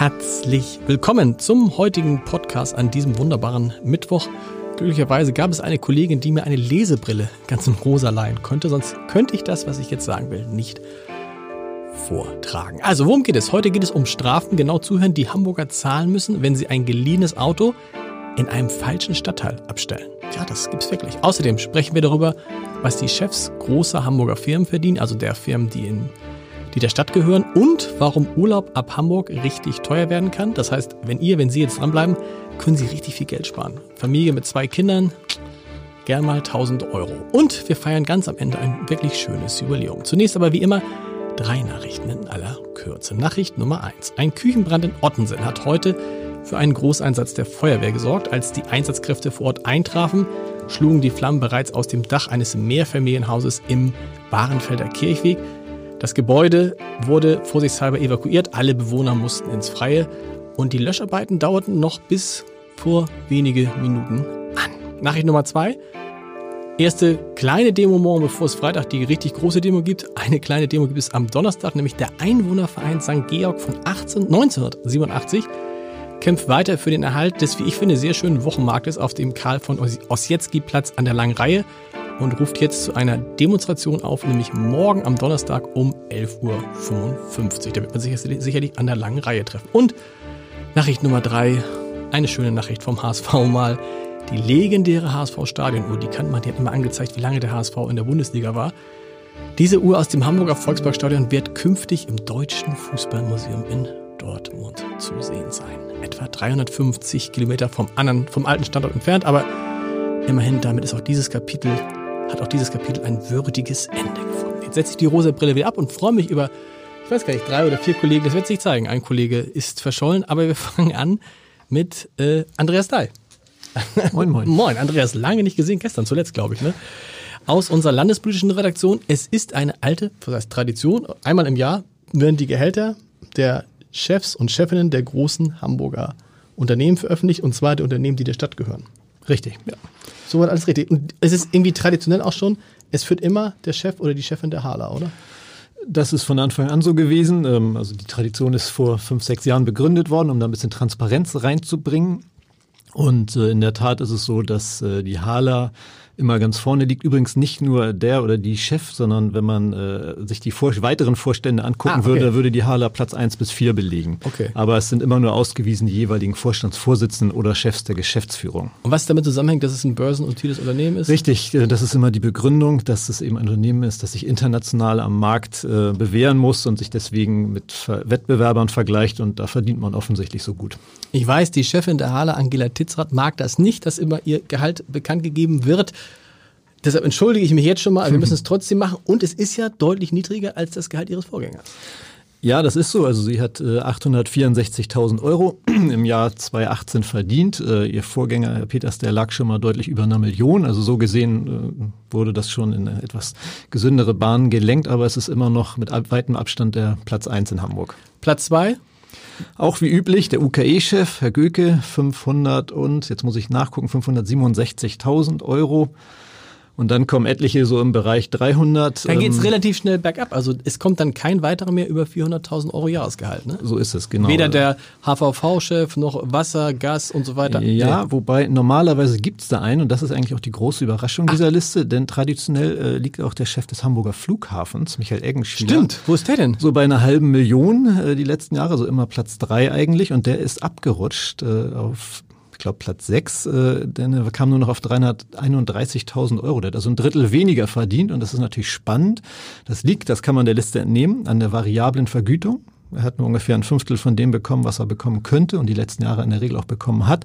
Herzlich willkommen zum heutigen Podcast an diesem wunderbaren Mittwoch. Glücklicherweise gab es eine Kollegin, die mir eine Lesebrille ganz in rosa leihen konnte, sonst könnte ich das, was ich jetzt sagen will, nicht vortragen. Also, worum geht es? Heute geht es um Strafen. Genau zuhören, die Hamburger zahlen müssen, wenn sie ein geliehenes Auto in einem falschen Stadtteil abstellen. Ja, das gibt's wirklich. Außerdem sprechen wir darüber, was die Chefs großer Hamburger Firmen verdienen, also der Firmen, die in die der Stadt gehören und warum Urlaub ab Hamburg richtig teuer werden kann. Das heißt, wenn ihr, wenn Sie jetzt dranbleiben, können Sie richtig viel Geld sparen. Familie mit zwei Kindern, gern mal 1000 Euro. Und wir feiern ganz am Ende ein wirklich schönes Jubiläum. Zunächst aber wie immer drei Nachrichten in aller Kürze. Nachricht Nummer eins: Ein Küchenbrand in Ottensen hat heute für einen Großeinsatz der Feuerwehr gesorgt. Als die Einsatzkräfte vor Ort eintrafen, schlugen die Flammen bereits aus dem Dach eines Mehrfamilienhauses im Bahrenfelder Kirchweg. Das Gebäude wurde vorsichtshalber evakuiert, alle Bewohner mussten ins Freie und die Löscharbeiten dauerten noch bis vor wenige Minuten an. Nachricht Nummer zwei. Erste kleine Demo morgen, bevor es Freitag die richtig große Demo gibt. Eine kleine Demo gibt es am Donnerstag, nämlich der Einwohnerverein St. Georg von 18, 1987 kämpft weiter für den Erhalt des, wie ich finde, sehr schönen Wochenmarktes auf dem Karl von Ossietzky-Platz an der Langen Reihe und ruft jetzt zu einer Demonstration auf, nämlich morgen am Donnerstag um 11.55 Uhr. Da wird man sich sicherlich an der langen Reihe treffen. Und Nachricht Nummer drei, eine schöne Nachricht vom HSV mal. Die legendäre HSV-Stadionuhr, die kann man, die hat immer angezeigt, wie lange der HSV in der Bundesliga war. Diese Uhr aus dem Hamburger Volksparkstadion wird künftig im Deutschen Fußballmuseum in Dortmund zu sehen sein. Etwa 350 Kilometer vom, anderen, vom alten Standort entfernt, aber immerhin, damit ist auch dieses Kapitel hat auch dieses Kapitel ein würdiges Ende gefunden. Jetzt setze ich die rosa Brille wieder ab und freue mich über, ich weiß gar nicht, drei oder vier Kollegen, das wird sich zeigen. Ein Kollege ist verschollen, aber wir fangen an mit äh, Andreas Dahl. Moin, moin. moin, Andreas, lange nicht gesehen, gestern zuletzt, glaube ich, ne? Aus unserer landespolitischen Redaktion. Es ist eine alte, was heißt Tradition. Einmal im Jahr werden die Gehälter der Chefs und Chefinnen der großen Hamburger Unternehmen veröffentlicht, und zwar der Unternehmen, die der Stadt gehören. Richtig. Ja. Soweit alles richtig. Und es ist irgendwie traditionell auch schon, es führt immer der Chef oder die Chefin der Hala, oder? Das ist von Anfang an so gewesen. Ähm, also die Tradition ist vor fünf, sechs Jahren begründet worden, um da ein bisschen Transparenz reinzubringen. Und äh, in der Tat ist es so, dass äh, die Hala immer ganz vorne liegt. Übrigens nicht nur der oder die Chef, sondern wenn man äh, sich die vor weiteren Vorstände angucken ah, okay. würde, würde die Hala Platz eins bis vier belegen. Okay. Aber es sind immer nur ausgewiesen die jeweiligen Vorstandsvorsitzenden oder Chefs der Geschäftsführung. Und was damit zusammenhängt, dass es ein börsennotiertes Unternehmen ist? Richtig, äh, das ist immer die Begründung, dass es eben ein Unternehmen ist, das sich international am Markt äh, bewähren muss und sich deswegen mit Wettbewerbern vergleicht und da verdient man offensichtlich so gut. Ich weiß, die Chefin der Hala, Angela Titzrath, mag das nicht, dass immer ihr Gehalt bekannt gegeben wird. Deshalb entschuldige ich mich jetzt schon mal, aber wir müssen es trotzdem machen. Und es ist ja deutlich niedriger als das Gehalt ihres Vorgängers. Ja, das ist so. Also sie hat äh, 864.000 Euro im Jahr 2018 verdient. Äh, ihr Vorgänger, Herr Peters, der lag schon mal deutlich über einer Million. Also so gesehen äh, wurde das schon in eine etwas gesündere Bahn gelenkt, aber es ist immer noch mit weitem Abstand der Platz eins in Hamburg. Platz zwei? Auch wie üblich der UKE-Chef, Herr Göke, 500 und, jetzt muss ich nachgucken, 567.000 Euro. Und dann kommen etliche so im Bereich 300. Dann geht es ähm, relativ schnell bergab. Also es kommt dann kein weiterer mehr über 400.000 Euro Jahresgehalt. Ne? So ist es, genau. Weder der HVV-Chef noch Wasser, Gas und so weiter. Ja, nee. wobei normalerweise gibt es da einen, und das ist eigentlich auch die große Überraschung Ach. dieser Liste, denn traditionell äh, liegt auch der Chef des Hamburger Flughafens, Michael Eggenschieler. Stimmt, wo ist der denn? So bei einer halben Million äh, die letzten Jahre, so immer Platz drei eigentlich. Und der ist abgerutscht äh, auf glaube Platz 6, äh, denn er kam nur noch auf 331.000 Euro. Der hat also ein Drittel weniger verdient und das ist natürlich spannend. Das liegt, das kann man der Liste entnehmen, an der variablen Vergütung. Er hat nur ungefähr ein Fünftel von dem bekommen, was er bekommen könnte und die letzten Jahre in der Regel auch bekommen hat.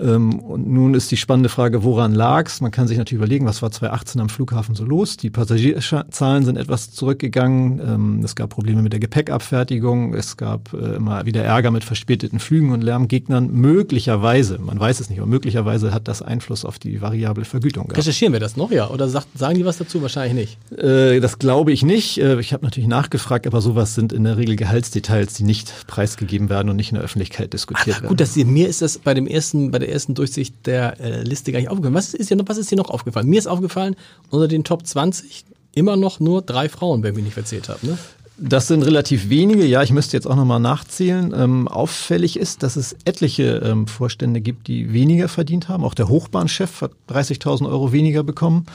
Ähm, und nun ist die spannende Frage, woran lag's? Man kann sich natürlich überlegen, was war 2018 am Flughafen so los? Die Passagierzahlen sind etwas zurückgegangen. Ähm, es gab Probleme mit der Gepäckabfertigung. Es gab äh, immer wieder Ärger mit verspäteten Flügen und Lärmgegnern. Möglicherweise, man weiß es nicht, aber möglicherweise hat das Einfluss auf die variable Vergütung gehabt. Recherchieren wir das noch, ja? Oder sagt, sagen die was dazu? Wahrscheinlich nicht. Äh, das glaube ich nicht. Äh, ich habe natürlich nachgefragt, aber sowas sind in der Regel Gehaltsdetails, die nicht preisgegeben werden und nicht in der Öffentlichkeit diskutiert Ach, werden. Gut, dass ihr, mir ist das bei dem ersten, bei der ersten Durchsicht der äh, Liste gar nicht aufgefallen. Was ist noch, was ist dir noch aufgefallen? Mir ist aufgefallen, unter den Top 20 immer noch nur drei Frauen, wenn ich nicht verzählt habe. Ne? Das sind relativ wenige. Ja, ich müsste jetzt auch nochmal nachzählen. Ähm, auffällig ist, dass es etliche ähm, Vorstände gibt, die weniger verdient haben. Auch der Hochbahnchef hat 30.000 Euro weniger bekommen.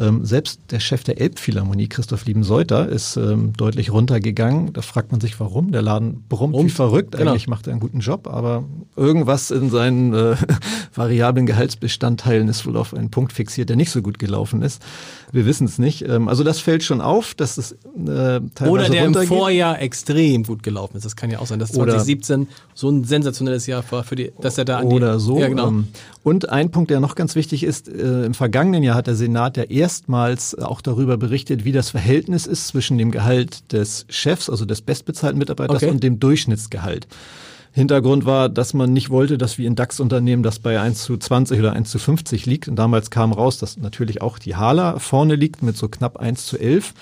Ähm, selbst der Chef der Elbphilharmonie, Christoph Lieben-Seuter, ist ähm, deutlich runtergegangen. Da fragt man sich, warum. Der Laden brummt Warum? wie verrückt. Genau. Eigentlich macht er einen guten Job, aber irgendwas in seinen äh, variablen Gehaltsbestandteilen ist wohl auf einen Punkt fixiert, der nicht so gut gelaufen ist. Wir wissen es nicht. Ähm, also das fällt schon auf, dass es äh, teilweise Oder der im Vorjahr extrem gut gelaufen ist. Das kann ja auch sein, dass 2017 oder, so ein sensationelles Jahr war für die, dass er da an die, Oder so. Ja, genau. Und ein Punkt, der noch ganz wichtig ist, äh, im vergangenen Jahr hat der Senat ja erstmals auch darüber berichtet, wie das Verhältnis ist zwischen dem Gehalt des Chefs, also des bestbezahlten Mitarbeiters okay. und dem Durchschnittsgehalt. Hintergrund war, dass man nicht wollte, dass wie in DAX-Unternehmen das bei 1 zu 20 oder 1 zu 50 liegt. Und damals kam raus, dass natürlich auch die Hala vorne liegt mit so knapp 1 zu 11.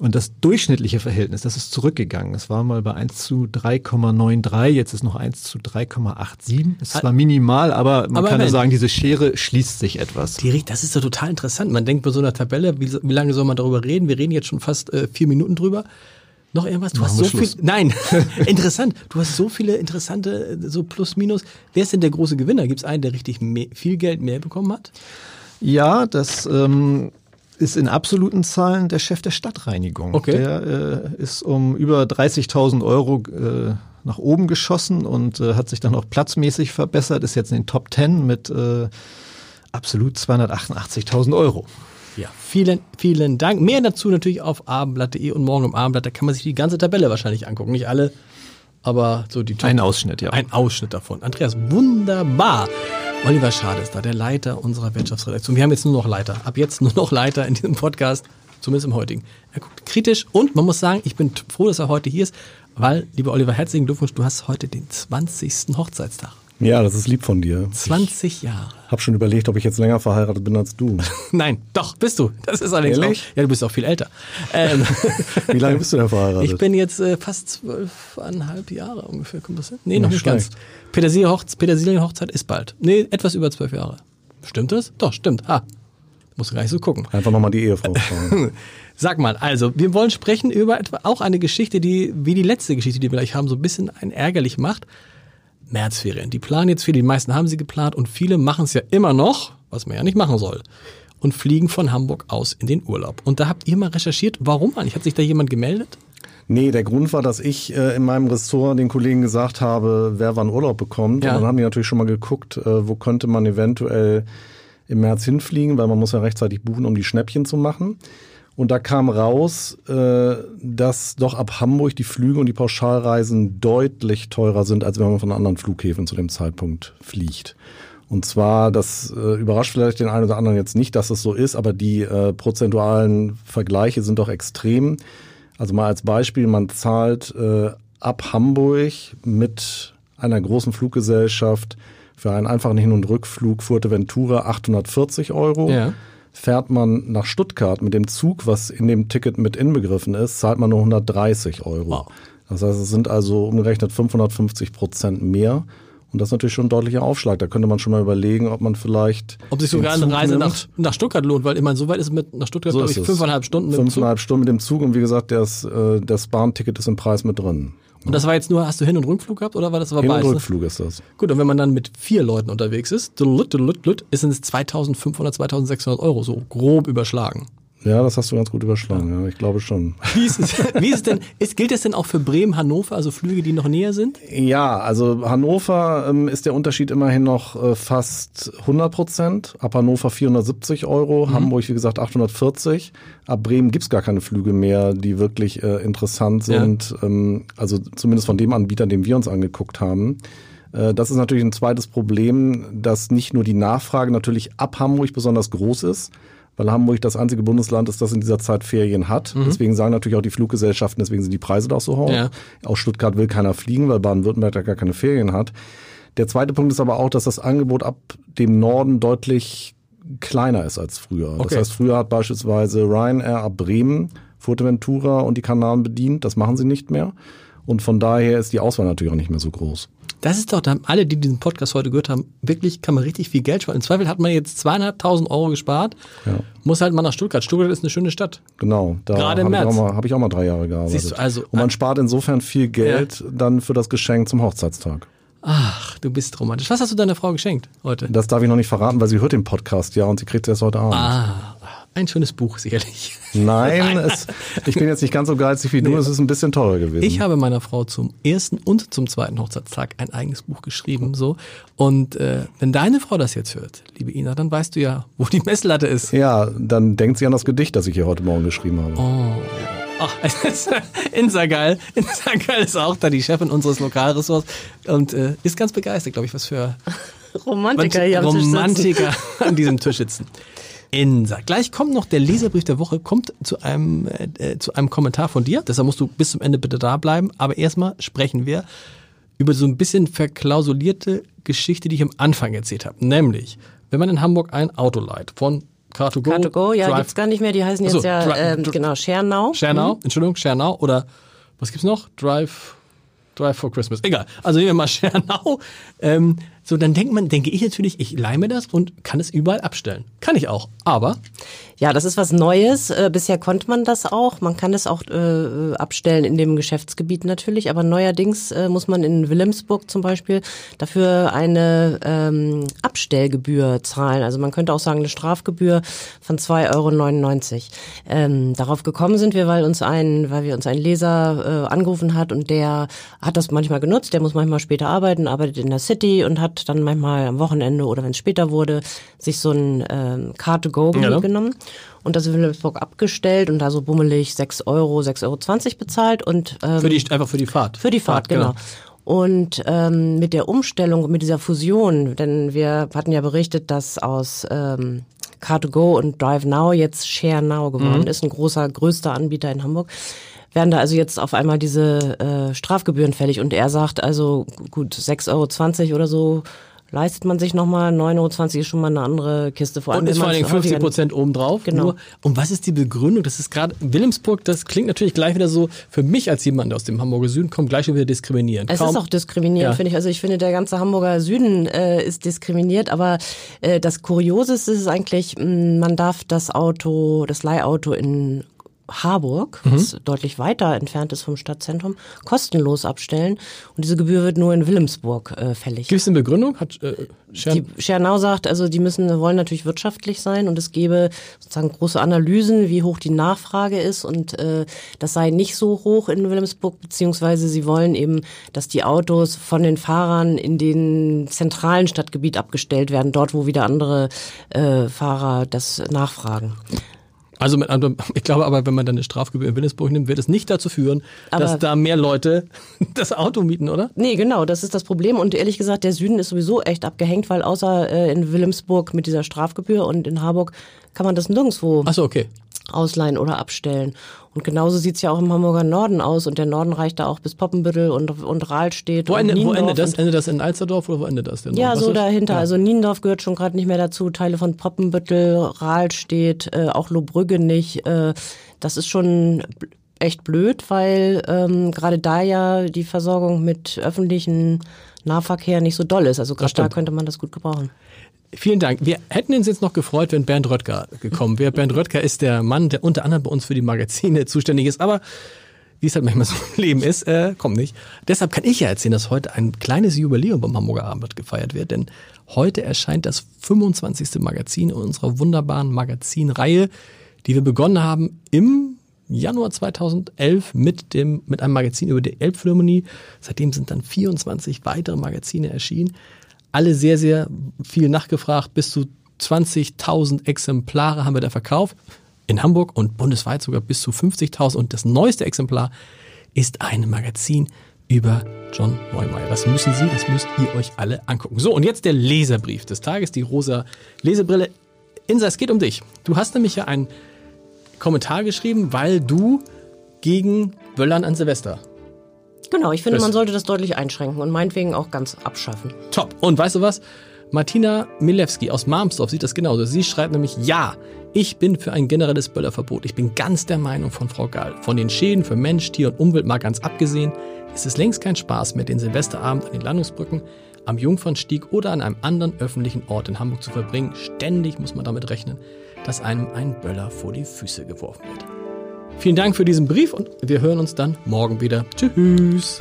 Und das durchschnittliche Verhältnis, das ist zurückgegangen. Es war mal bei 1 zu 3,93, jetzt ist noch 1 zu 3,87. Es war minimal, aber man aber kann ja sagen, diese Schere schließt sich etwas. Die, das ist doch total interessant. Man denkt bei so einer Tabelle, wie, wie lange soll man darüber reden? Wir reden jetzt schon fast äh, vier Minuten drüber. Noch irgendwas? Du Machen hast so viel. Nein, interessant. Du hast so viele interessante, so plus minus. Wer ist denn der große Gewinner? Gibt es einen, der richtig mehr, viel Geld mehr bekommen hat? Ja, das ähm, ist in absoluten Zahlen der Chef der Stadtreinigung. Okay. Der äh, ist um über 30.000 Euro äh, nach oben geschossen und äh, hat sich dann auch platzmäßig verbessert. Ist jetzt in den Top 10 mit äh, absolut 288.000 Euro. Ja, vielen, vielen Dank. Mehr dazu natürlich auf abendblatt.de und morgen im Abendblatt. Da kann man sich die ganze Tabelle wahrscheinlich angucken. Nicht alle, aber so die Top Ein Ausschnitt, ja. Ein Ausschnitt davon. Andreas, wunderbar. Oliver Schade ist da, der Leiter unserer Wirtschaftsredaktion. Wir haben jetzt nur noch Leiter. Ab jetzt nur noch Leiter in diesem Podcast, zumindest im heutigen. Er guckt kritisch und man muss sagen, ich bin froh, dass er heute hier ist, weil, lieber Oliver, herzlichen Glückwunsch, du hast heute den 20. Hochzeitstag. Ja, das ist lieb von dir. 20 Jahre. Ich habe schon überlegt, ob ich jetzt länger verheiratet bin als du. Nein, doch, bist du. Das ist allerdings Ehrlich? Auch, ja, du bist auch viel älter. Ähm, Wie lange bist du denn verheiratet? Ich bin jetzt äh, fast zwölfeinhalb Jahre ungefähr. Kommt das hin? Nee, noch nicht schlecht. ganz. Petersilien-Hochzeit Petersilien ist bald. Nee, etwas über zwölf Jahre. Stimmt das? Doch, stimmt. Ha. Muss gar nicht so gucken. Einfach nochmal die Ehefrau fragen. Sag mal, also, wir wollen sprechen über etwa auch eine Geschichte, die, wie die letzte Geschichte, die wir gleich haben, so ein bisschen ein ärgerlich macht. Märzferien. Die planen jetzt viele, die meisten haben sie geplant und viele machen es ja immer noch, was man ja nicht machen soll, und fliegen von Hamburg aus in den Urlaub. Und da habt ihr mal recherchiert, warum eigentlich? Hat sich da jemand gemeldet? Nee, der Grund war, dass ich äh, in meinem Ressort den Kollegen gesagt habe, wer wann Urlaub bekommt. Ja. Und dann haben die natürlich schon mal geguckt, äh, wo könnte man eventuell im März hinfliegen, weil man muss ja rechtzeitig buchen, um die Schnäppchen zu machen. Und da kam raus, äh, dass doch ab Hamburg die Flüge und die Pauschalreisen deutlich teurer sind, als wenn man von anderen Flughäfen zu dem Zeitpunkt fliegt. Und zwar, das äh, überrascht vielleicht den einen oder anderen jetzt nicht, dass es so ist, aber die äh, prozentualen Vergleiche sind doch extrem. Also mal als Beispiel, man zahlt ab Hamburg mit einer großen Fluggesellschaft für einen einfachen Hin- und Rückflug Fuerteventura 840 Euro. Ja. Fährt man nach Stuttgart mit dem Zug, was in dem Ticket mit inbegriffen ist, zahlt man nur 130 Euro. Wow. Das heißt, es sind also umgerechnet 550 Prozent mehr. Und das ist natürlich schon ein deutlicher Aufschlag. Da könnte man schon mal überlegen, ob man vielleicht. Ob sich sogar eine Reise nach, nach Stuttgart lohnt, weil immerhin so weit ist es mit nach Stuttgart, so glaube ich, fünfeinhalb Stunden mit Fünfeinhalb Stunden mit dem Zug und wie gesagt, das, äh, das Bahnticket ist im Preis mit drin. Und das war jetzt nur, hast du Hin- und Rückflug gehabt oder war das war Hin- und Rückflug ist das. Gut, und wenn man dann mit vier Leuten unterwegs ist, ist es 2500, 2600 Euro, so grob überschlagen. Ja, das hast du ganz gut überschlagen, ja, ich glaube schon. Wie ist es, wie ist es denn, ist, gilt das denn auch für Bremen, Hannover, also Flüge, die noch näher sind? Ja, also Hannover ähm, ist der Unterschied immerhin noch äh, fast 100 Prozent. Ab Hannover 470 Euro, mhm. Hamburg wie gesagt 840. Ab Bremen gibt's gar keine Flüge mehr, die wirklich äh, interessant sind. Ja. Ähm, also zumindest von dem Anbieter, den wir uns angeguckt haben. Äh, das ist natürlich ein zweites Problem, dass nicht nur die Nachfrage natürlich ab Hamburg besonders groß ist, weil Hamburg das einzige Bundesland ist, das in dieser Zeit Ferien hat. Mhm. Deswegen sagen natürlich auch die Fluggesellschaften, deswegen sind die Preise da auch so hoch. Ja. Aus Stuttgart will keiner fliegen, weil Baden-Württemberg da gar keine Ferien hat. Der zweite Punkt ist aber auch, dass das Angebot ab dem Norden deutlich kleiner ist als früher. Okay. Das heißt, früher hat beispielsweise Ryanair ab Bremen Fuerteventura und die Kanaren bedient. Das machen sie nicht mehr. Und von daher ist die Auswahl natürlich auch nicht mehr so groß. Das ist doch, da haben alle, die diesen Podcast heute gehört haben, wirklich kann man richtig viel Geld sparen. Im Zweifel hat man jetzt zweieinhalbtausend Euro gespart, ja. muss halt mal nach Stuttgart. Stuttgart ist eine schöne Stadt. Genau, da habe ich, hab ich, auch mal drei Jahre gearbeitet. Siehst du, also, Und man spart insofern viel Geld ja. dann für das Geschenk zum Hochzeitstag. Ach, du bist romantisch. Was hast du deiner Frau geschenkt heute? Das darf ich noch nicht verraten, weil sie hört den Podcast ja und sie kriegt es erst heute Abend. Ah, ein schönes Buch, sicherlich. Nein, es, ich bin jetzt nicht ganz so geizig wie nee. du, es ist ein bisschen teurer gewesen. Ich habe meiner Frau zum ersten und zum zweiten Hochzeitstag ein eigenes Buch geschrieben. so. Und äh, wenn deine Frau das jetzt hört, liebe Ina, dann weißt du ja, wo die Messlatte ist. Ja, dann denkt sie an das Gedicht, das ich hier heute Morgen geschrieben habe. Oh, Ach, Insagal. Insagal ist auch da die Chefin unseres Lokalressorts und äh, ist ganz begeistert, glaube ich, was für Romantiker hier am Romantiker an diesem Tisch sitzen. Insa. Gleich kommt noch der Leserbrief der Woche, kommt zu einem, äh, zu einem Kommentar von dir. Deshalb musst du bis zum Ende bitte da bleiben. Aber erstmal sprechen wir über so ein bisschen verklausulierte Geschichte, die ich am Anfang erzählt habe. Nämlich, wenn man in Hamburg ein Auto leiht von Car2Go. Car2Go, ja, Drive. gibt's gar nicht mehr. Die heißen jetzt so, ja, ähm, genau, ShareNow. ShareNow, mhm. Entschuldigung, ShareNow. Oder was gibt's noch? Drive, Drive for Christmas. Egal. Also nehmen wir mal ShareNow. Ähm, so, dann denkt man, denke ich natürlich, ich leih mir das und kann es überall abstellen. Kann ich auch. Aber ja, das ist was Neues. Äh, bisher konnte man das auch. Man kann es auch äh, abstellen in dem Geschäftsgebiet natürlich. Aber neuerdings äh, muss man in Wilhelmsburg zum Beispiel dafür eine ähm, Abstellgebühr zahlen. Also man könnte auch sagen eine Strafgebühr von 2,99 Euro. Ähm, darauf gekommen sind wir, weil uns ein, weil wir uns ein Leser äh, angerufen hat und der hat das manchmal genutzt. Der muss manchmal später arbeiten, arbeitet in der City und hat dann manchmal am Wochenende oder wenn es später wurde, sich so ein ähm, Car-to-Go ja, ne? genommen und das in Wilhelmsburg abgestellt und da so bummelig 6 Euro, 6,20 Euro bezahlt und ähm, für die einfach für die Fahrt. Für die Fahrt, Fahrt genau. genau. Und ähm, mit der Umstellung, mit dieser Fusion, denn wir hatten ja berichtet, dass aus ähm, Car2Go und Drive Now jetzt Share Now geworden mhm. ist, ein großer, größter Anbieter in Hamburg werden da also jetzt auf einmal diese äh, Strafgebühren fällig. Und er sagt also, gut, 6,20 Euro oder so leistet man sich nochmal 9,20 Euro ist schon mal eine andere Kiste. Vor allem, und ist vor allem 50 Prozent obendrauf. Genau. Nur. Und was ist die Begründung? Das ist gerade Wilhelmsburg, das klingt natürlich gleich wieder so, für mich als jemand aus dem Hamburger Süden kommt gleich wieder diskriminierend. Es Kaum, ist auch diskriminierend, ja. finde ich. Also ich finde, der ganze Hamburger Süden äh, ist diskriminiert, aber äh, das Kurioseste ist eigentlich, mh, man darf das Auto, das Leihauto in Harburg, mhm. was deutlich weiter entfernt ist vom Stadtzentrum, kostenlos abstellen. Und diese Gebühr wird nur in Wilhelmsburg äh, fällig. Gibt es eine Begründung? Hat, äh, die Schernau sagt, also die müssen, wollen natürlich wirtschaftlich sein und es gebe sozusagen große Analysen, wie hoch die Nachfrage ist und äh, das sei nicht so hoch in Wilhelmsburg, beziehungsweise sie wollen eben, dass die Autos von den Fahrern in den zentralen Stadtgebiet abgestellt werden, dort wo wieder andere äh, Fahrer das nachfragen. Also mit anderem, ich glaube aber, wenn man dann eine Strafgebühr in Wilhelmsburg nimmt, wird es nicht dazu führen, aber dass da mehr Leute das Auto mieten, oder? Nee, genau, das ist das Problem. Und ehrlich gesagt, der Süden ist sowieso echt abgehängt, weil außer äh, in Wilhelmsburg mit dieser Strafgebühr und in Harburg kann man das nirgendwo Ach so, okay. ausleihen oder abstellen. Und genauso sieht's ja auch im Hamburger Norden aus. Und der Norden reicht da auch bis Poppenbüttel und, und Rahlstedt. Wo, ende, wo endet das? Endet das in Alsterdorf oder wo endet das denn? Ja, Was so ist? dahinter. Ja. Also Niendorf gehört schon gerade nicht mehr dazu. Teile von Poppenbüttel, Rahlstedt, äh, auch Lohbrügge nicht. Äh, das ist schon echt blöd, weil ähm, gerade da ja die Versorgung mit öffentlichen Nahverkehr nicht so doll ist. Also gerade da könnte man das gut gebrauchen. Vielen Dank. Wir hätten uns jetzt noch gefreut, wenn Bernd Röttger gekommen wäre. Bernd Röttger ist der Mann, der unter anderem bei uns für die Magazine zuständig ist, aber wie es halt manchmal so im Leben ist, äh, kommt nicht. Deshalb kann ich ja erzählen, dass heute ein kleines Jubiläum beim Hamburger Abend gefeiert wird, denn heute erscheint das 25. Magazin in unserer wunderbaren Magazinreihe, die wir begonnen haben im Januar 2011 mit dem mit einem Magazin über die Elbphilharmonie. Seitdem sind dann 24 weitere Magazine erschienen alle sehr, sehr viel nachgefragt. Bis zu 20.000 Exemplare haben wir da verkauft. In Hamburg und bundesweit sogar bis zu 50.000. Und das neueste Exemplar ist ein Magazin über John Neumeier. Das müssen Sie, das müsst ihr euch alle angucken. So, und jetzt der Leserbrief des Tages, die rosa Lesebrille. Insa, es geht um dich. Du hast nämlich ja einen Kommentar geschrieben, weil du gegen Böllern an Silvester. Genau, ich finde, man sollte das deutlich einschränken und meinetwegen auch ganz abschaffen. Top. Und weißt du was? Martina Milewski aus Marmsdorf sieht das genauso. Sie schreibt nämlich, ja, ich bin für ein generelles Böllerverbot. Ich bin ganz der Meinung von Frau Gall. Von den Schäden für Mensch, Tier und Umwelt mal ganz abgesehen, ist es längst kein Spaß mehr, den Silvesterabend an den Landungsbrücken, am Jungfernstieg oder an einem anderen öffentlichen Ort in Hamburg zu verbringen. Ständig muss man damit rechnen, dass einem ein Böller vor die Füße geworfen wird. Vielen Dank für diesen Brief und wir hören uns dann morgen wieder. Tschüss.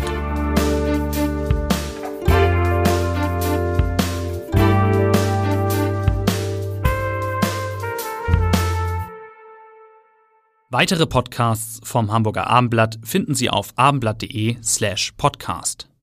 Weitere Podcasts vom Hamburger Abendblatt finden Sie auf abendblatt.de slash podcast.